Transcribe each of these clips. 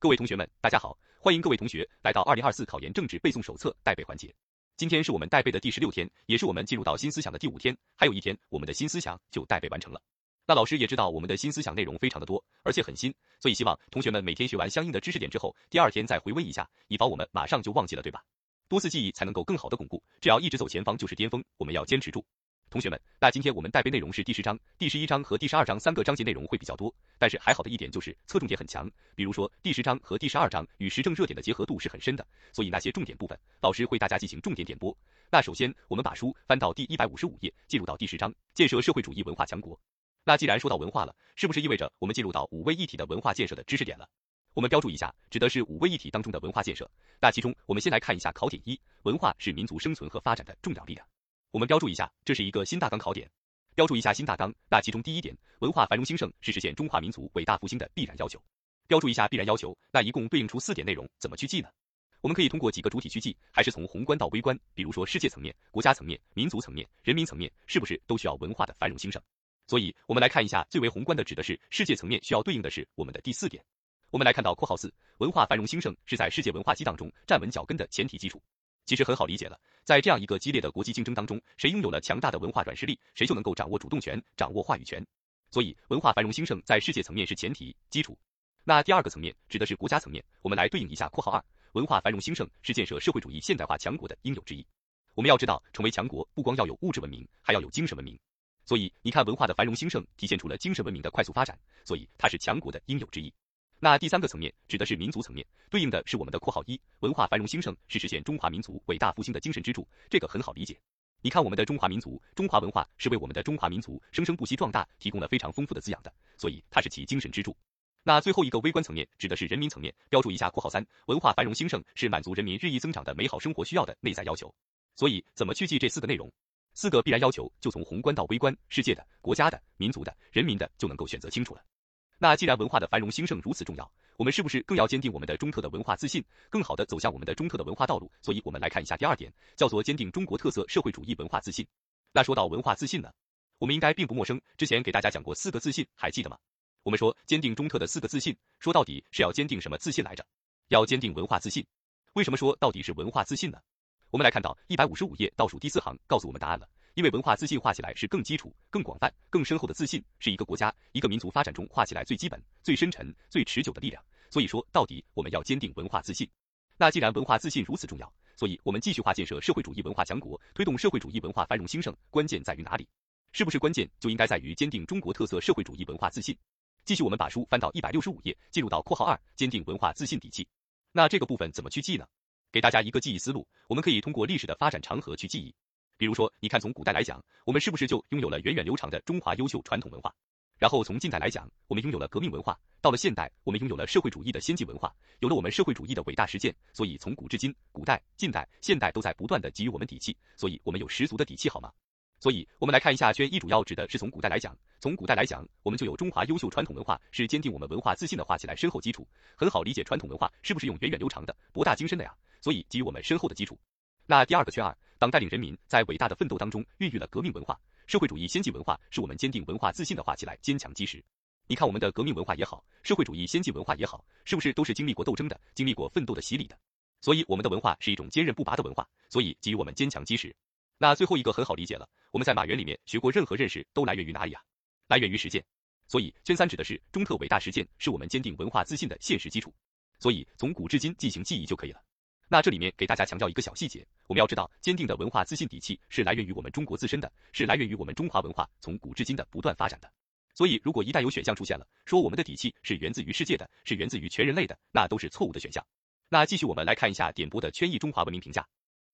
各位同学们，大家好，欢迎各位同学来到二零二四考研政治背诵手册带背环节。今天是我们带背的第十六天，也是我们进入到新思想的第五天，还有一天，我们的新思想就带背完成了。那老师也知道我们的新思想内容非常的多，而且很新，所以希望同学们每天学完相应的知识点之后，第二天再回温一下，以防我们马上就忘记了，对吧？多次记忆才能够更好的巩固，只要一直走前方就是巅峰，我们要坚持住。同学们，那今天我们带背内容是第十章、第十一章和第十二章三个章节内容会比较多，但是还好的一点就是侧重点很强。比如说第十章和第十二章与时政热点的结合度是很深的，所以那些重点部分，老师会大家进行重点点播。那首先我们把书翻到第一百五十五页，进入到第十章，建设社会主义文化强国。那既然说到文化了，是不是意味着我们进入到五位一体的文化建设的知识点了？我们标注一下，指的是五位一体当中的文化建设。那其中我们先来看一下考点一，文化是民族生存和发展的重要力量。我们标注一下，这是一个新大纲考点。标注一下新大纲，那其中第一点，文化繁荣兴盛是实现中华民族伟大复兴的必然要求。标注一下必然要求，那一共对应出四点内容，怎么去记呢？我们可以通过几个主体去记，还是从宏观到微观，比如说世界层面、国家层面、民族层面、人民层面，是不是都需要文化的繁荣兴盛？所以，我们来看一下最为宏观的，指的是世界层面需要对应的是我们的第四点。我们来看到括号四，文化繁荣兴盛是在世界文化激荡中站稳脚跟的前提基础。其实很好理解了，在这样一个激烈的国际竞争当中，谁拥有了强大的文化软实力，谁就能够掌握主动权，掌握话语权。所以，文化繁荣兴盛在世界层面是前提基础。那第二个层面指的是国家层面，我们来对应一下括号二，文化繁荣兴盛是建设社会主义现代化强国的应有之义。我们要知道，成为强国不光要有物质文明，还要有精神文明。所以，你看文化的繁荣兴盛体现出了精神文明的快速发展，所以它是强国的应有之义。那第三个层面指的是民族层面，对应的是我们的括号一，文化繁荣兴盛是实现中华民族伟大复兴的精神支柱，这个很好理解。你看我们的中华民族，中华文化是为我们的中华民族生生不息壮大提供了非常丰富的滋养的，所以它是其精神支柱。那最后一个微观层面指的是人民层面，标注一下括号三，文化繁荣兴盛是满足人民日益增长的美好生活需要的内在要求。所以怎么去记这四个内容？四个必然要求就从宏观到微观，世界的、国家的、民族的、人民的就能够选择清楚了。那既然文化的繁荣兴盛如此重要，我们是不是更要坚定我们的中特的文化自信，更好的走向我们的中特的文化道路？所以，我们来看一下第二点，叫做坚定中国特色社会主义文化自信。那说到文化自信呢，我们应该并不陌生，之前给大家讲过四个自信，还记得吗？我们说坚定中特的四个自信，说到底是要坚定什么自信来着？要坚定文化自信。为什么说到底是文化自信呢？我们来看到一百五十五页倒数第四行，告诉我们答案了。因为文化自信画起来是更基础、更广泛、更深厚的自信，是一个国家、一个民族发展中画起来最基本、最深沉、最持久的力量。所以说到底，我们要坚定文化自信。那既然文化自信如此重要，所以我们继续化建设社会主义文化强国，推动社会主义文化繁荣兴盛，关键在于哪里？是不是关键就应该在于坚定中国特色社会主义文化自信？继续，我们把书翻到一百六十五页，进入到括号二，坚定文化自信底气。那这个部分怎么去记呢？给大家一个记忆思路，我们可以通过历史的发展长河去记忆。比如说，你看从古代来讲，我们是不是就拥有了源远流长的中华优秀传统文化？然后从近代来讲，我们拥有了革命文化；到了现代，我们拥有了社会主义的先进文化，有了我们社会主义的伟大实践。所以从古至今，古代、近代、现代都在不断的给予我们底气，所以我们有十足的底气，好吗？所以我们来看一下圈一，主要指的是从古代来讲，从古代来讲，我们就有中华优秀传统文化，是坚定我们文化自信的画起来深厚基础，很好理解。传统文化是不是用源远流长的、博大精深的呀？所以给予我们深厚的基础。那第二个圈二，党带领人民在伟大的奋斗当中孕育了革命文化、社会主义先进文化，是我们坚定文化自信的画起来坚强基石。你看我们的革命文化也好，社会主义先进文化也好，是不是都是经历过斗争的、经历过奋斗的洗礼的？所以我们的文化是一种坚韧不拔的文化，所以给予我们坚强基石。那最后一个很好理解了，我们在马原里面学过任何认识都来源于哪里啊？来源于实践。所以圈三指的是中特伟大实践，是我们坚定文化自信的现实基础。所以从古至今进行记忆就可以了。那这里面给大家强调一个小细节，我们要知道，坚定的文化自信底气是来源于我们中国自身的，是来源于我们中华文化从古至今的不断发展的。所以，如果一旦有选项出现了，说我们的底气是源自于世界的，是源自于全人类的，那都是错误的选项。那继续我们来看一下点播的圈艺中华文明评价。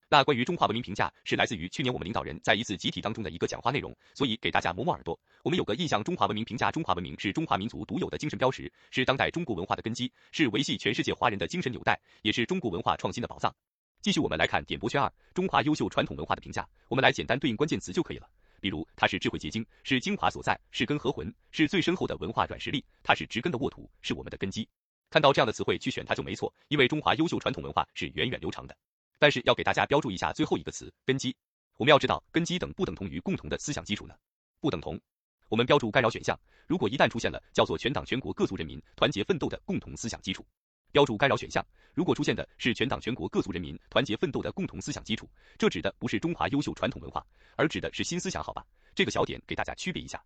那关于中华文明评价是来自于去年我们领导人在一次集体当中的一个讲话内容，所以给大家磨磨耳朵。我们有个印象，中华文明评价，中华文明是中华民族独有的精神标识，是当代中国文化的根基，是维系全世界华人的精神纽带，也是中国文化创新的宝藏。继续我们来看点播圈二，中华优秀传统文化的评价，我们来简单对应关键词就可以了。比如它是智慧结晶，是精华所在，是根和魂，是最深厚的文化软实力，它是植根的沃土，是我们的根基。看到这样的词汇去选它就没错，因为中华优秀传统文化是源远流长的。但是要给大家标注一下最后一个词根基，我们要知道根基等不等同于共同的思想基础呢？不等同。我们标注干扰选项，如果一旦出现了叫做全党全国各族人民团结奋斗的共同思想基础，标注干扰选项。如果出现的是全党全国各族人民团结奋斗的共同思想基础，这指的不是中华优秀传统文化，而指的是新思想，好吧？这个小点给大家区别一下。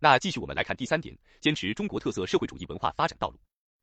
那继续我们来看第三点，坚持中国特色社会主义文化发展道路。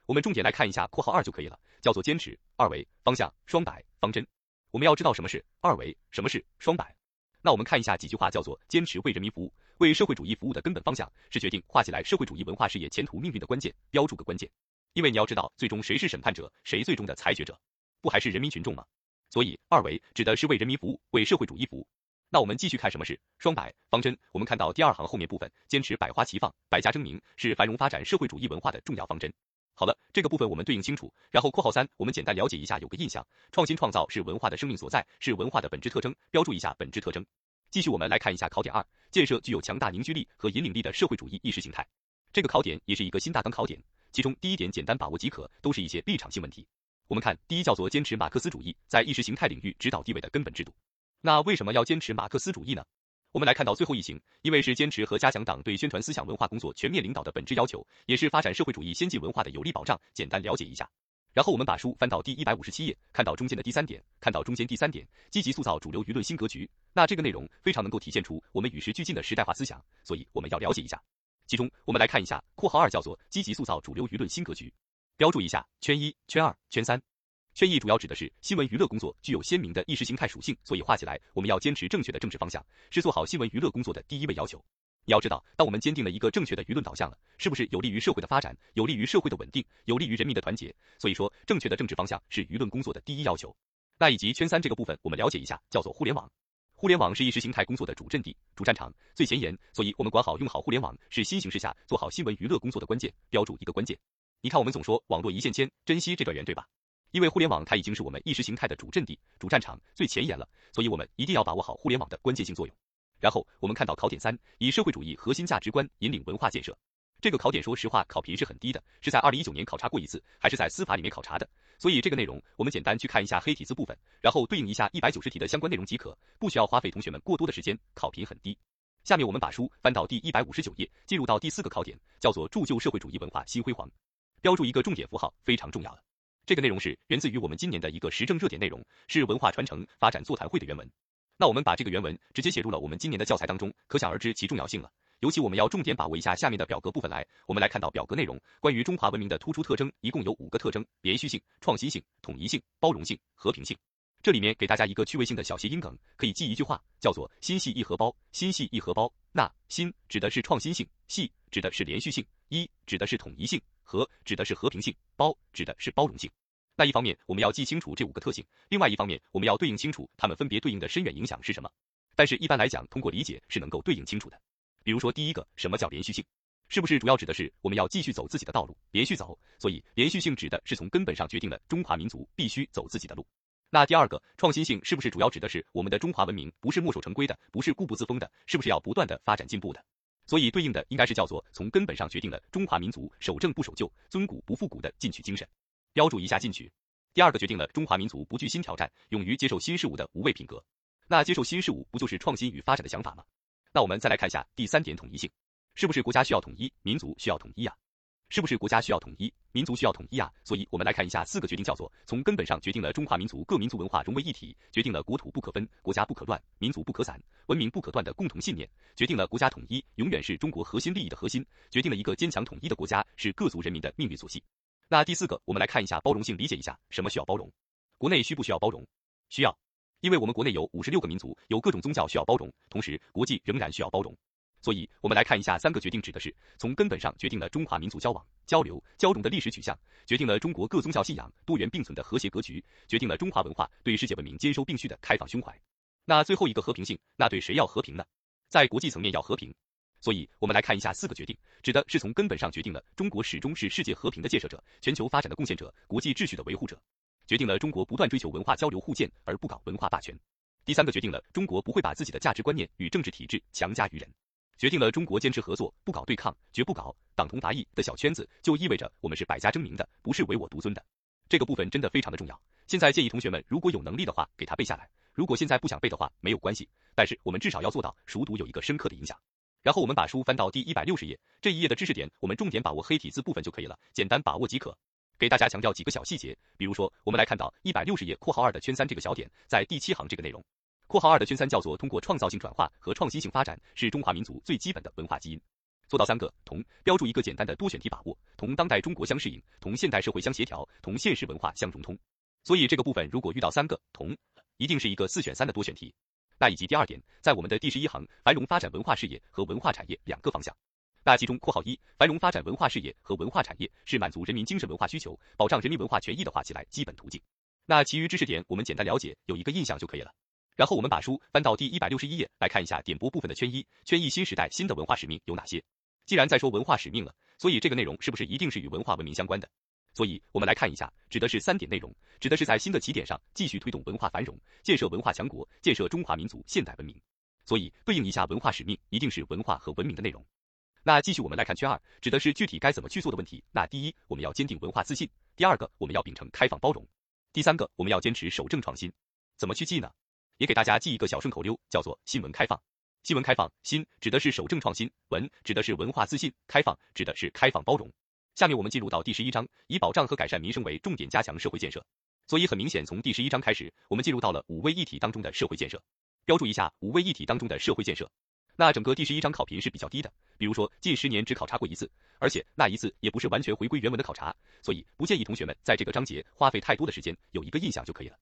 我们重点来看一下括号二就可以了，叫做坚持二维方向双百方针。我们要知道什么是二维，什么是双百。那我们看一下几句话，叫做坚持为人民服务，为社会主义服务的根本方向，是决定画起来社会主义文化事业前途命运的关键。标注个关键，因为你要知道，最终谁是审判者，谁最终的裁决者，不还是人民群众吗？所以二维指的是为人民服务，为社会主义服务。那我们继续看什么是双百方针。我们看到第二行后面部分，坚持百花齐放，百家争鸣，是繁荣发展社会主义文化的重要方针。好了，这个部分我们对应清楚。然后括号三，我们简单了解一下，有个印象，创新创造是文化的生命所在，是文化的本质特征。标注一下本质特征。继续，我们来看一下考点二，建设具有强大凝聚力和引领力的社会主义意识形态。这个考点也是一个新大纲考点，其中第一点简单把握即可，都是一些立场性问题。我们看第一叫做坚持马克思主义在意识形态领域指导地位的根本制度。那为什么要坚持马克思主义呢？我们来看到最后一行，因为是坚持和加强党对宣传思想文化工作全面领导的本质要求，也是发展社会主义先进文化的有力保障。简单了解一下。然后我们把书翻到第一百五十七页，看到中间的第三点，看到中间第三点，积极塑造主流舆论新格局。那这个内容非常能够体现出我们与时俱进的时代化思想，所以我们要了解一下。其中我们来看一下括号二叫做积极塑造主流舆论新格局，标注一下圈一、圈二、圈三。圈一主要指的是新闻娱乐工作具有鲜明的意识形态属性，所以画起来我们要坚持正确的政治方向，是做好新闻娱乐工作的第一位要求。你要知道，当我们坚定了一个正确的舆论导向了，是不是有利于社会的发展，有利于社会的稳定，有利于人民的团结？所以说，正确的政治方向是舆论工作的第一要求。那以及圈三这个部分，我们了解一下，叫做互联网。互联网是意识形态工作的主阵地、主战场、最前沿，所以我们管好用好互联网，是新形势下做好新闻娱乐工作的关键。标注一个关键。你看，我们总说网络一线牵，珍惜这段缘，对吧？因为互联网它已经是我们意识形态的主阵地、主战场、最前沿了，所以我们一定要把握好互联网的关键性作用。然后我们看到考点三，以社会主义核心价值观引领文化建设。这个考点说实话考评是很低的，是在二零一九年考察过一次，还是在司法里面考察的。所以这个内容我们简单去看一下黑体字部分，然后对应一下一百九十题的相关内容即可，不需要花费同学们过多的时间，考评很低。下面我们把书翻到第一百五十九页，进入到第四个考点，叫做铸就社会主义文化新辉煌。标注一个重点符号，非常重要的。这个内容是源自于我们今年的一个时政热点内容，是文化传承发展座谈会的原文。那我们把这个原文直接写入了我们今年的教材当中，可想而知其重要性了。尤其我们要重点把握一下下面的表格部分来。我们来看到表格内容，关于中华文明的突出特征，一共有五个特征：连续性、创新性、统一性、包容性、和平性。这里面给大家一个趣味性的小谐音梗，可以记一句话，叫做“心系一荷包”。心系一荷包，那心指的是创新性，系指的是连续性，一指的是统一性，和指的是和平性，包指的是包容性。那一方面，我们要记清楚这五个特性；另外一方面，我们要对应清楚它们分别对应的深远影响是什么。但是，一般来讲，通过理解是能够对应清楚的。比如说，第一个，什么叫连续性？是不是主要指的是我们要继续走自己的道路，连续走？所以，连续性指的是从根本上决定了中华民族必须走自己的路。那第二个，创新性是不是主要指的是我们的中华文明不是墨守成规的，不是固步自封的，是不是要不断的发展进步的？所以，对应的应该是叫做从根本上决定了中华民族守正不守旧、尊古不复古的进取精神。标注一下进取。第二个决定了中华民族不惧新挑战、勇于接受新事物的无畏品格。那接受新事物不就是创新与发展的想法吗？那我们再来看一下第三点统一性，是不是国家需要统一，民族需要统一呀？是不是国家需要统一，民族需要统一呀？所以我们来看一下四个决定，叫做从根本上决定了中华民族各民族文化融为一体，决定了国土不可分、国家不可乱、民族不可散、文明不可断的共同信念，决定了国家统一永远是中国核心利益的核心，决定了一个坚强统一的国家是各族人民的命运所系。那第四个，我们来看一下包容性，理解一下什么需要包容。国内需不需要包容？需要，因为我们国内有五十六个民族，有各种宗教需要包容，同时国际仍然需要包容。所以，我们来看一下三个决定，指的是从根本上决定了中华民族交往、交流、交融的历史取向，决定了中国各宗教信仰多元并存的和谐格局，决定了中华文化对世界文明兼收并蓄的开放胸怀。那最后一个和平性，那对谁要和平呢？在国际层面要和平。所以，我们来看一下四个决定，指的是从根本上决定了中国始终是世界和平的建设者、全球发展的贡献者、国际秩序的维护者，决定了中国不断追求文化交流互鉴而不搞文化霸权。第三个决定了中国不会把自己的价值观念与政治体制强加于人，决定了中国坚持合作，不搞对抗，绝不搞党同伐异的小圈子，就意味着我们是百家争鸣的，不是唯我独尊的。这个部分真的非常的重要。现在建议同学们如果有能力的话，给他背下来；如果现在不想背的话，没有关系。但是我们至少要做到熟读有一个深刻的影响。然后我们把书翻到第一百六十页，这一页的知识点，我们重点把握黑体字部分就可以了，简单把握即可。给大家强调几个小细节，比如说，我们来看到一百六十页括号二的圈三这个小点，在第七行这个内容，括号二的圈三叫做通过创造性转化和创新性发展，是中华民族最基本的文化基因。做到三个同，标注一个简单的多选题把握，同当代中国相适应，同现代社会相协调，同现实文化相融通。所以这个部分如果遇到三个同，一定是一个四选三的多选题。那以及第二点，在我们的第十一行，繁荣发展文化事业和文化产业两个方向。那其中括号一，繁荣发展文化事业和文化产业是满足人民精神文化需求、保障人民文化权益的话起来基本途径。那其余知识点我们简单了解，有一个印象就可以了。然后我们把书翻到第一百六十一页来看一下点播部分的圈一，圈一新时代新的文化使命有哪些？既然在说文化使命了，所以这个内容是不是一定是与文化文明相关的？所以我们来看一下，指的是三点内容，指的是在新的起点上继续推动文化繁荣，建设文化强国，建设中华民族现代文明。所以对应一下文化使命，一定是文化和文明的内容。那继续我们来看圈二，指的是具体该怎么去做的问题。那第一，我们要坚定文化自信；第二个，我们要秉承开放包容；第三个，我们要坚持守正创新。怎么去记呢？也给大家记一个小顺口溜，叫做新闻开放。新闻开放，新指的是守正创新，文指的是文化自信，开放指的是开放包容。下面我们进入到第十一章，以保障和改善民生为重点，加强社会建设。所以很明显，从第十一章开始，我们进入到了五位一体当中的社会建设。标注一下五位一体当中的社会建设。那整个第十一章考评是比较低的，比如说近十年只考察过一次，而且那一次也不是完全回归原文的考察，所以不建议同学们在这个章节花费太多的时间，有一个印象就可以了。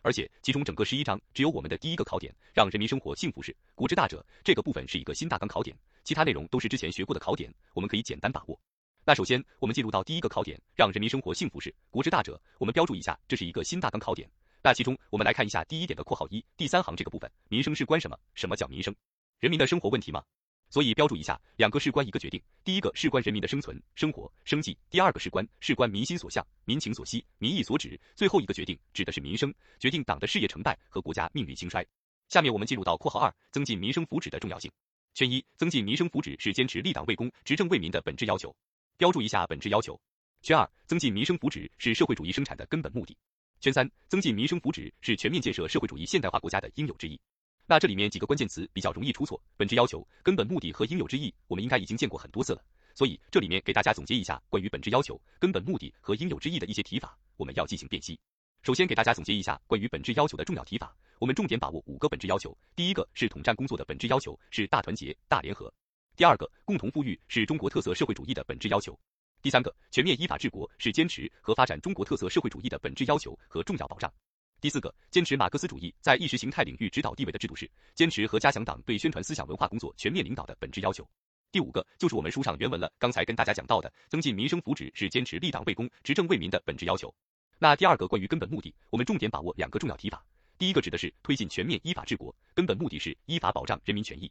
而且其中整个十一章只有我们的第一个考点，让人民生活幸福是古之大者，这个部分是一个新大纲考点，其他内容都是之前学过的考点，我们可以简单把握。那首先我们进入到第一个考点，让人民生活幸福是国之大者，我们标注一下，这是一个新大纲考点。那其中我们来看一下第一点的括号一第三行这个部分，民生事关什么？什么叫民生？人民的生活问题吗？所以标注一下，两个事关一个决定。第一个事关人民的生存、生活、生计；第二个事关事关民心所向、民情所希、民意所指。最后一个决定指的是民生，决定党的事业成败和国家命运兴衰。下面我们进入到括号二，增进民生福祉的重要性。圈一，增进民生福祉是坚持立党为公、执政为民的本质要求。标注一下本质要求。圈二，增进民生福祉是社会主义生产的根本目的。圈三，增进民生福祉是全面建设社会主义现代化国家的应有之义。那这里面几个关键词比较容易出错，本质要求、根本目的和应有之义，我们应该已经见过很多次了。所以这里面给大家总结一下关于本质要求、根本目的和应有之义的一些提法，我们要进行辨析。首先给大家总结一下关于本质要求的重要提法，我们重点把握五个本质要求。第一个是统战工作的本质要求，是大团结、大联合。第二个，共同富裕是中国特色社会主义的本质要求。第三个，全面依法治国是坚持和发展中国特色社会主义的本质要求和重要保障。第四个，坚持马克思主义在意识形态领域指导地位的制度是坚持和加强党对宣传思想文化工作全面领导的本质要求。第五个就是我们书上原文了，刚才跟大家讲到的，增进民生福祉是坚持立党为公、执政为民的本质要求。那第二个关于根本目的，我们重点把握两个重要提法，第一个指的是推进全面依法治国，根本目的是依法保障人民权益。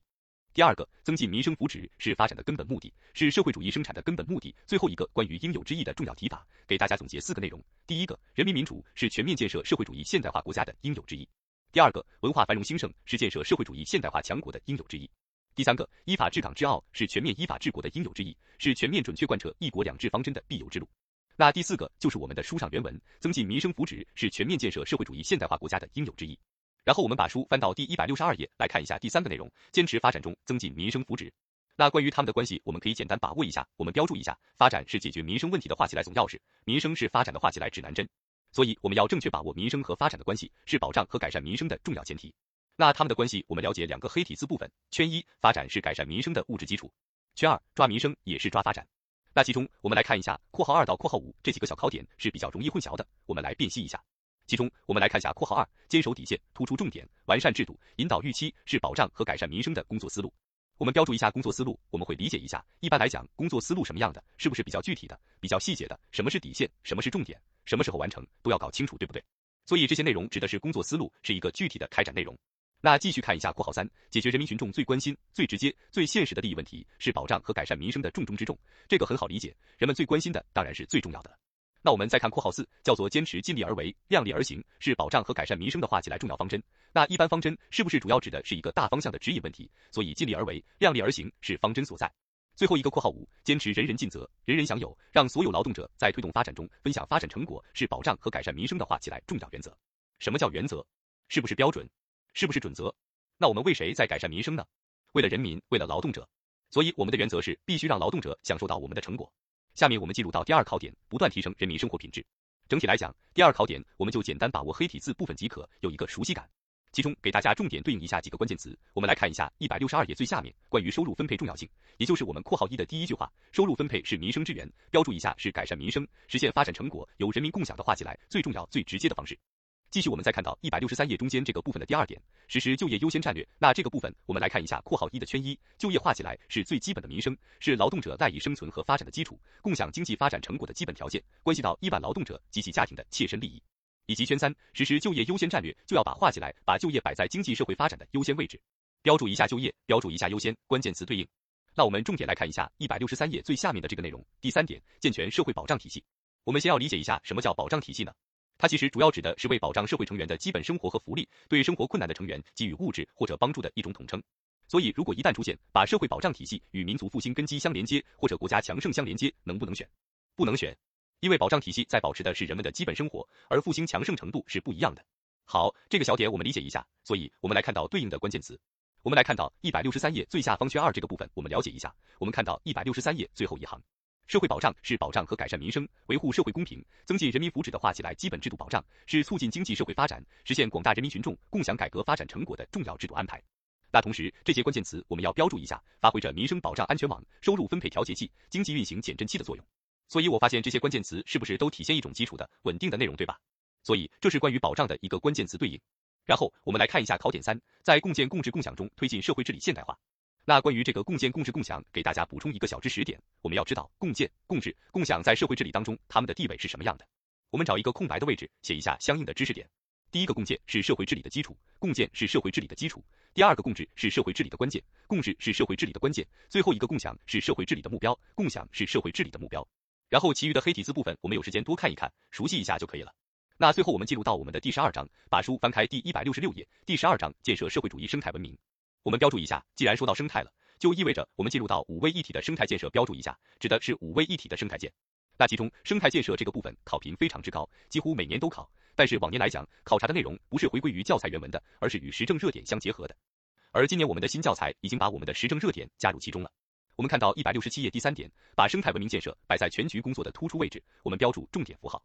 第二个，增进民生福祉是发展的根本目的，是社会主义生产的根本目的。最后一个关于应有之义的重要提法，给大家总结四个内容：第一个，人民民主是全面建设社会主义现代化国家的应有之义；第二个，文化繁荣兴盛是建设社会主义现代化强国的应有之义；第三个，依法治港治澳是全面依法治国的应有之义，是全面准确贯彻一国两制方针的必由之路。那第四个就是我们的书上原文：增进民生福祉是全面建设社会主义现代化国家的应有之义。然后我们把书翻到第一百六十二页来看一下第三个内容，坚持发展中增进民生福祉。那关于他们的关系，我们可以简单把握一下。我们标注一下，发展是解决民生问题的画起来总钥匙，民生是发展的画起来指南针。所以我们要正确把握民生和发展的关系，是保障和改善民生的重要前提。那他们的关系，我们了解两个黑体字部分。圈一，发展是改善民生的物质基础；圈二，抓民生也是抓发展。那其中我们来看一下括号二到括号五这几个小考点是比较容易混淆的，我们来辨析一下。其中，我们来看一下括号二，坚守底线，突出重点，完善制度，引导预期，是保障和改善民生的工作思路。我们标注一下工作思路，我们会理解一下。一般来讲，工作思路什么样的，是不是比较具体的、比较细节的？什么是底线？什么是重点？什么时候完成，都要搞清楚，对不对？所以这些内容指的是工作思路，是一个具体的开展内容。那继续看一下括号三，解决人民群众最关心、最直接、最现实的利益问题，是保障和改善民生的重中之重。这个很好理解，人们最关心的当然是最重要的。那我们再看括号四，叫做坚持尽力而为，量力而行，是保障和改善民生的画起来重要方针。那一般方针是不是主要指的是一个大方向的指引问题？所以尽力而为，量力而行是方针所在。最后一个括号五，坚持人人尽责，人人享有，让所有劳动者在推动发展中分享发展成果，是保障和改善民生的画起来重要原则。什么叫原则？是不是标准？是不是准则？那我们为谁在改善民生呢？为了人民，为了劳动者。所以我们的原则是必须让劳动者享受到我们的成果。下面我们进入到第二考点，不断提升人民生活品质。整体来讲，第二考点我们就简单把握黑体字部分即可，有一个熟悉感。其中给大家重点对应一下几个关键词，我们来看一下一百六十二页最下面关于收入分配重要性，也就是我们括号一的第一句话，收入分配是民生之源，标注一下是改善民生、实现发展成果由人民共享的画起来最重要、最直接的方式。继续我们再看到一百六十三页中间这个部分的第二点，实施就业优先战略。那这个部分我们来看一下括号一的圈一，就业画起来是最基本的民生，是劳动者赖以生存和发展的基础，共享经济发展成果的基本条件，关系到亿万劳动者及其家庭的切身利益。以及圈三实施就业优先战略，就要把画起来，把就业摆在经济社会发展的优先位置，标注一下就业，标注一下优先，关键词对应。那我们重点来看一下一百六十三页最下面的这个内容，第三点，健全社会保障体系。我们先要理解一下什么叫保障体系呢？它其实主要指的是为保障社会成员的基本生活和福利，对生活困难的成员给予物质或者帮助的一种统称。所以，如果一旦出现把社会保障体系与民族复兴根基相连接，或者国家强盛相连接，能不能选？不能选。因为保障体系在保持的是人们的基本生活，而复兴强盛程度是不一样的。好，这个小点我们理解一下。所以，我们来看到对应的关键词。我们来看到一百六十三页最下方圈二这个部分，我们了解一下。我们看到一百六十三页最后一行，社会保障是保障和改善民生、维护社会公平、增进人民福祉的画起来基本制度保障，是促进经济社会发展、实现广大人民群众共享改革发展成果的重要制度安排。那同时，这些关键词我们要标注一下，发挥着民生保障安全网、收入分配调节器、经济运行减震器的作用。所以我发现这些关键词是不是都体现一种基础的稳定的内容，对吧？所以这是关于保障的一个关键词对应。然后我们来看一下考点三，在共建共治共享中推进社会治理现代化。那关于这个共建共治共享，给大家补充一个小知识点，我们要知道共建、共治、共享在社会治理当中它们的地位是什么样的。我们找一个空白的位置写一下相应的知识点。第一个共建是社会治理的基础，共建是社会治理的基础。第二个共治是社会治理的关键，共治是社会治理的关键。最后一个共享是社会治理的目标，共享是社会治理的目标。然后其余的黑体字部分，我们有时间多看一看，熟悉一下就可以了。那最后我们进入到我们的第十二章，把书翻开第一百六十六页，第十二章建设社会主义生态文明。我们标注一下，既然说到生态了，就意味着我们进入到五位一体的生态建设。标注一下，指的是五位一体的生态建。那其中生态建设这个部分考评非常之高，几乎每年都考。但是往年来讲，考察的内容不是回归于教材原文的，而是与时政热点相结合的。而今年我们的新教材已经把我们的时政热点加入其中了。我们看到一百六十七页第三点，把生态文明建设摆在全局工作的突出位置，我们标注重点符号。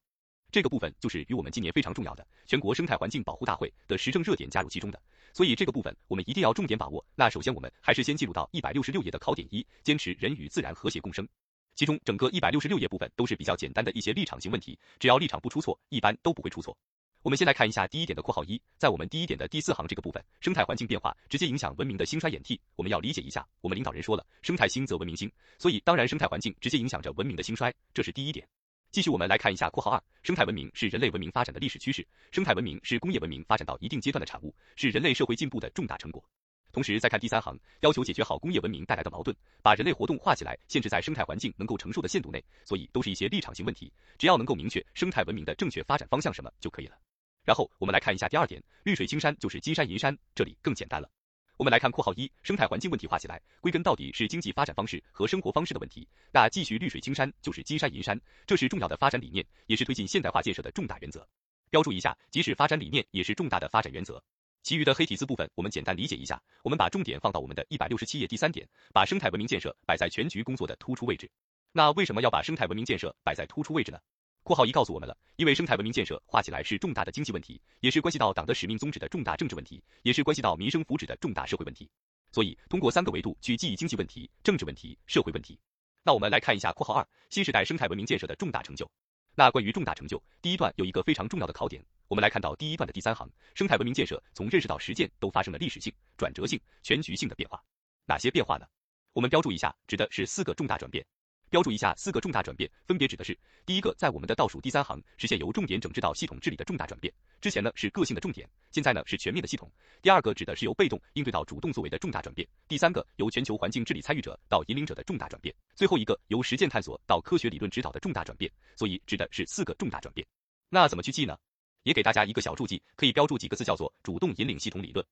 这个部分就是与我们今年非常重要的全国生态环境保护大会的时政热点加入其中的，所以这个部分我们一定要重点把握。那首先我们还是先进入到一百六十六页的考点一，坚持人与自然和谐共生。其中整个一百六十六页部分都是比较简单的一些立场性问题，只要立场不出错，一般都不会出错。我们先来看一下第一点的括号一，在我们第一点的第四行这个部分，生态环境变化直接影响文明的兴衰演替。我们要理解一下，我们领导人说了，生态兴则文明兴，所以当然生态环境直接影响着文明的兴衰，这是第一点。继续我们来看一下括号二，生态文明是人类文明发展的历史趋势，生态文明是工业文明发展到一定阶段的产物，是人类社会进步的重大成果。同时再看第三行，要求解决好工业文明带来的矛盾，把人类活动画起来，限制在生态环境能够承受的限度内，所以都是一些立场性问题，只要能够明确生态文明的正确发展方向什么就可以了。然后我们来看一下第二点，绿水青山就是金山银山，这里更简单了。我们来看括号一，生态环境问题画起来，归根到底是经济发展方式和生活方式的问题。那继续绿水青山就是金山银山，这是重要的发展理念，也是推进现代化建设的重大原则。标注一下，即使发展理念也是重大的发展原则。其余的黑体字部分我们简单理解一下，我们把重点放到我们的一百六十七页第三点，把生态文明建设摆在全局工作的突出位置。那为什么要把生态文明建设摆在突出位置呢？括号一告诉我们了，因为生态文明建设画起来是重大的经济问题，也是关系到党的使命宗旨的重大政治问题，也是关系到民生福祉的重大社会问题。所以通过三个维度去记忆经济问题、政治问题、社会问题。那我们来看一下括号二新时代生态文明建设的重大成就。那关于重大成就，第一段有一个非常重要的考点，我们来看到第一段的第三行，生态文明建设从认识到实践都发生了历史性、转折性、全局性的变化。哪些变化呢？我们标注一下，指的是四个重大转变。标注一下四个重大转变，分别指的是：第一个，在我们的倒数第三行，实现由重点整治到系统治理的重大转变。之前呢是个性的重点，现在呢是全面的系统。第二个指的是由被动应对到主动作为的重大转变。第三个，由全球环境治理参与者到引领者的重大转变。最后一个，由实践探索到科学理论指导的重大转变。所以指的是四个重大转变。那怎么去记呢？也给大家一个小注记，可以标注几个字，叫做主动引领系统理论。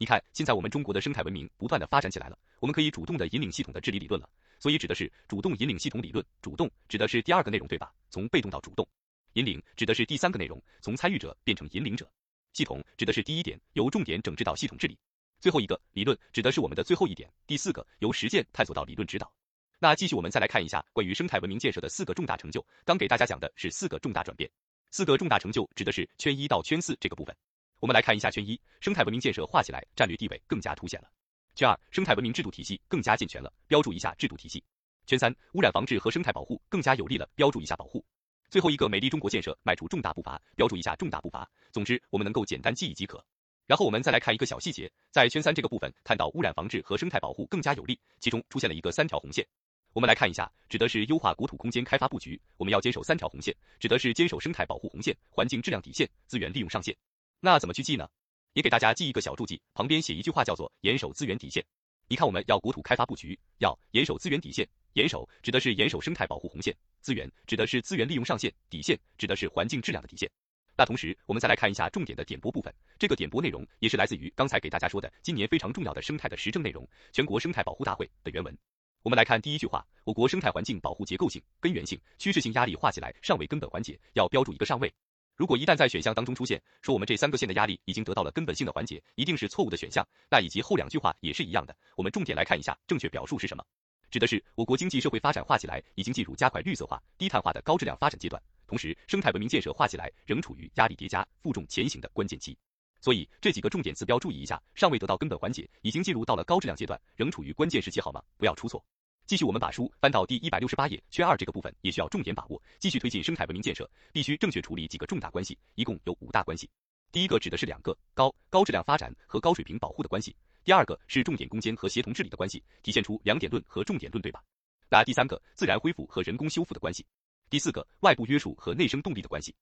你看，现在我们中国的生态文明不断的发展起来了，我们可以主动的引领系统的治理理论了。所以指的是主动引领系统理论，主动指的是第二个内容，对吧？从被动到主动，引领指的是第三个内容，从参与者变成引领者。系统指的是第一点，由重点整治到系统治理。最后一个理论指的是我们的最后一点，第四个由实践探索到理论指导。那继续我们再来看一下关于生态文明建设的四个重大成就。刚给大家讲的是四个重大转变，四个重大成就指的是圈一到圈四这个部分。我们来看一下圈一，生态文明建设画起来战略地位更加凸显了。圈二，生态文明制度体系更加健全了，标注一下制度体系。圈三，污染防治和生态保护更加有力了，标注一下保护。最后一个美丽中国建设迈出重大步伐，标注一下重大步伐。总之，我们能够简单记忆即可。然后我们再来看一个小细节，在圈三这个部分看到污染防治和生态保护更加有力，其中出现了一个三条红线。我们来看一下，指的是优化国土空间开发布局，我们要坚守三条红线，指的是坚守生态保护红线、环境质量底线、资源利用上限。那怎么去记呢？也给大家记一个小注记，旁边写一句话叫做严守资源底线。你看，我们要国土开发布局，要严守资源底线。严守指的是严守生态保护红线，资源指的是资源利用上限，底线指的是环境质量的底线。那同时，我们再来看一下重点的点播部分。这个点播内容也是来自于刚才给大家说的今年非常重要的生态的实证内容——全国生态保护大会的原文。我们来看第一句话：我国生态环境保护结构性、根源性、趋势性压力画起来尚未根本缓解，要标注一个上位。如果一旦在选项当中出现说我们这三个线的压力已经得到了根本性的缓解，一定是错误的选项。那以及后两句话也是一样的，我们重点来看一下正确表述是什么，指的是我国经济社会发展画起来已经进入加快绿色化、低碳化的高质量发展阶段，同时生态文明建设画起来仍处于压力叠加、负重前行的关键期。所以这几个重点词标注意一下，尚未得到根本缓解，已经进入到了高质量阶段，仍处于关键时期，好吗？不要出错。继续，我们把书翻到第一百六十八页，圈二这个部分也需要重点把握。继续推进生态文明建设，必须正确处理几个重大关系，一共有五大关系。第一个指的是两个高高质量发展和高水平保护的关系。第二个是重点攻坚和协同治理的关系，体现出两点论和重点论，对吧？那第三个自然恢复和人工修复的关系。第四个外部约束和内生动力的关系。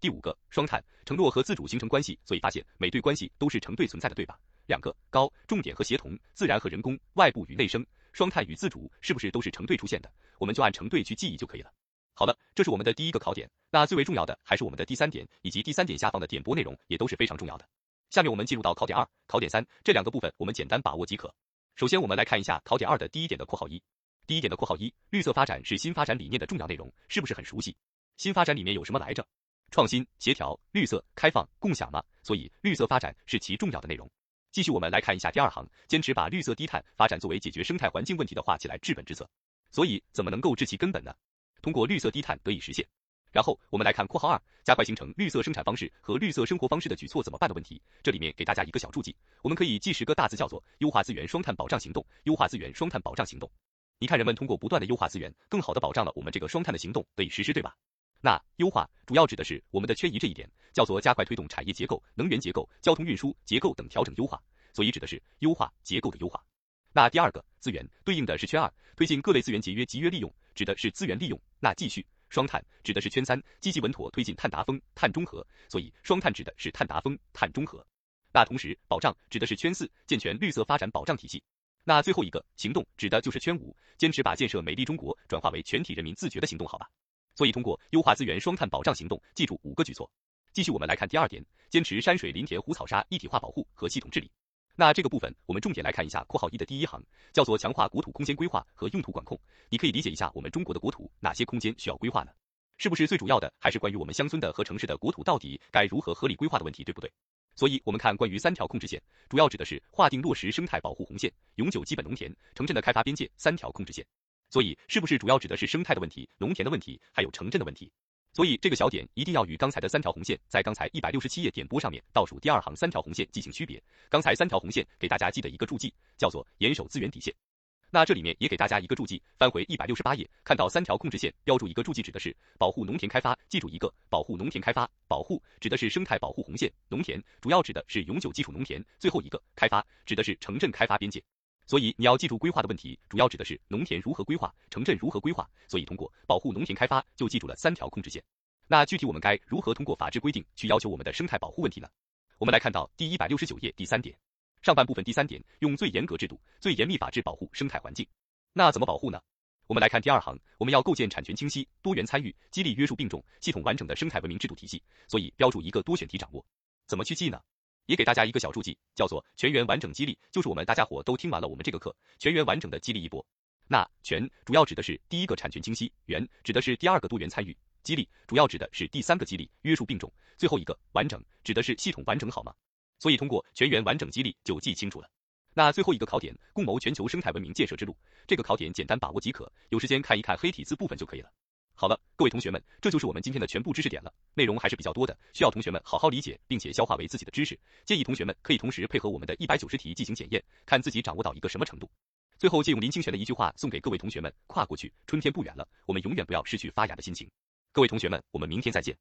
第五个双碳承诺和自主形成关系，所以发现每对关系都是成对存在的，对吧？两个高重点和协同，自然和人工，外部与内生。双碳与自主是不是都是成对出现的？我们就按成对去记忆就可以了。好了，这是我们的第一个考点。那最为重要的还是我们的第三点，以及第三点下方的点播内容也都是非常重要的。下面我们进入到考点二、考点三这两个部分，我们简单把握即可。首先，我们来看一下考点二的第一点的括号一。第一点的括号一，绿色发展是新发展理念的重要内容，是不是很熟悉？新发展里面有什么来着？创新、协调、绿色、开放、共享嘛。所以绿色发展是其重要的内容。继续，我们来看一下第二行，坚持把绿色低碳发展作为解决生态环境问题的画起来治本之策。所以，怎么能够治其根本呢？通过绿色低碳得以实现。然后，我们来看括号二，加快形成绿色生产方式和绿色生活方式的举措怎么办的问题。这里面给大家一个小注记，我们可以记十个大字，叫做优化资源双碳保障行动。优化资源双碳保障行动。你看，人们通过不断的优化资源，更好的保障了我们这个双碳的行动得以实施，对吧？那优化主要指的是我们的圈一这一点，叫做加快推动产业结构、能源结构、交通运输结构等调整优化。所以指的是优化结构的优化。那第二个资源对应的是圈二，推进各类资源节约集约利用，指的是资源利用。那继续双碳指的是圈三，积极稳妥推进碳达峰、碳中和。所以双碳指的是碳达峰、碳中和。那同时保障指的是圈四，健全绿色发展保障体系。那最后一个行动指的就是圈五，坚持把建设美丽中国转化为全体人民自觉的行动，好吧？所以通过优化资源双碳保障行动，记住五个举措。继续我们来看第二点，坚持山水林田湖草沙一体化保护和系统治理。那这个部分，我们重点来看一下括号一的第一行，叫做强化国土空间规划和用途管控。你可以理解一下，我们中国的国土哪些空间需要规划呢？是不是最主要的还是关于我们乡村的和城市的国土到底该如何合理规划的问题，对不对？所以，我们看关于三条控制线，主要指的是划定落实生态保护红线、永久基本农田、城镇的开发边界三条控制线。所以，是不是主要指的是生态的问题、农田的问题，还有城镇的问题？所以这个小点一定要与刚才的三条红线，在刚才一百六十七页点播上面倒数第二行三条红线进行区别。刚才三条红线给大家记的一个注记，叫做严守资源底线。那这里面也给大家一个注记，翻回一百六十八页，看到三条控制线，标注一个注记，指的是保护农田开发。记住一个，保护农田开发，保护指的是生态保护红线，农田主要指的是永久基础农田。最后一个开发指的是城镇开发边界。所以你要记住规划的问题，主要指的是农田如何规划，城镇如何规划。所以通过保护农田开发，就记住了三条控制线。那具体我们该如何通过法制规定去要求我们的生态保护问题呢？我们来看到第一百六十九页第三点，上半部分第三点，用最严格制度、最严密法制保护生态环境。那怎么保护呢？我们来看第二行，我们要构建产权清晰、多元参与、激励约束并重、系统完整的生态文明制度体系。所以标注一个多选题掌握。怎么去记呢？也给大家一个小注记，叫做全员完整激励，就是我们大家伙都听完了我们这个课，全员完整的激励一波。那全主要指的是第一个产权清晰，元指的是第二个多元参与，激励主要指的是第三个激励，约束并重，最后一个完整指的是系统完整好吗？所以通过全员完整激励就记清楚了。那最后一个考点，共谋全球生态文明建设之路，这个考点简单把握即可，有时间看一看黑体字部分就可以了。好了，各位同学们，这就是我们今天的全部知识点了，内容还是比较多的，需要同学们好好理解，并且消化为自己的知识。建议同学们可以同时配合我们的一百九十题进行检验，看自己掌握到一个什么程度。最后，借用林清玄的一句话送给各位同学们：跨过去，春天不远了，我们永远不要失去发芽的心情。各位同学们，我们明天再见。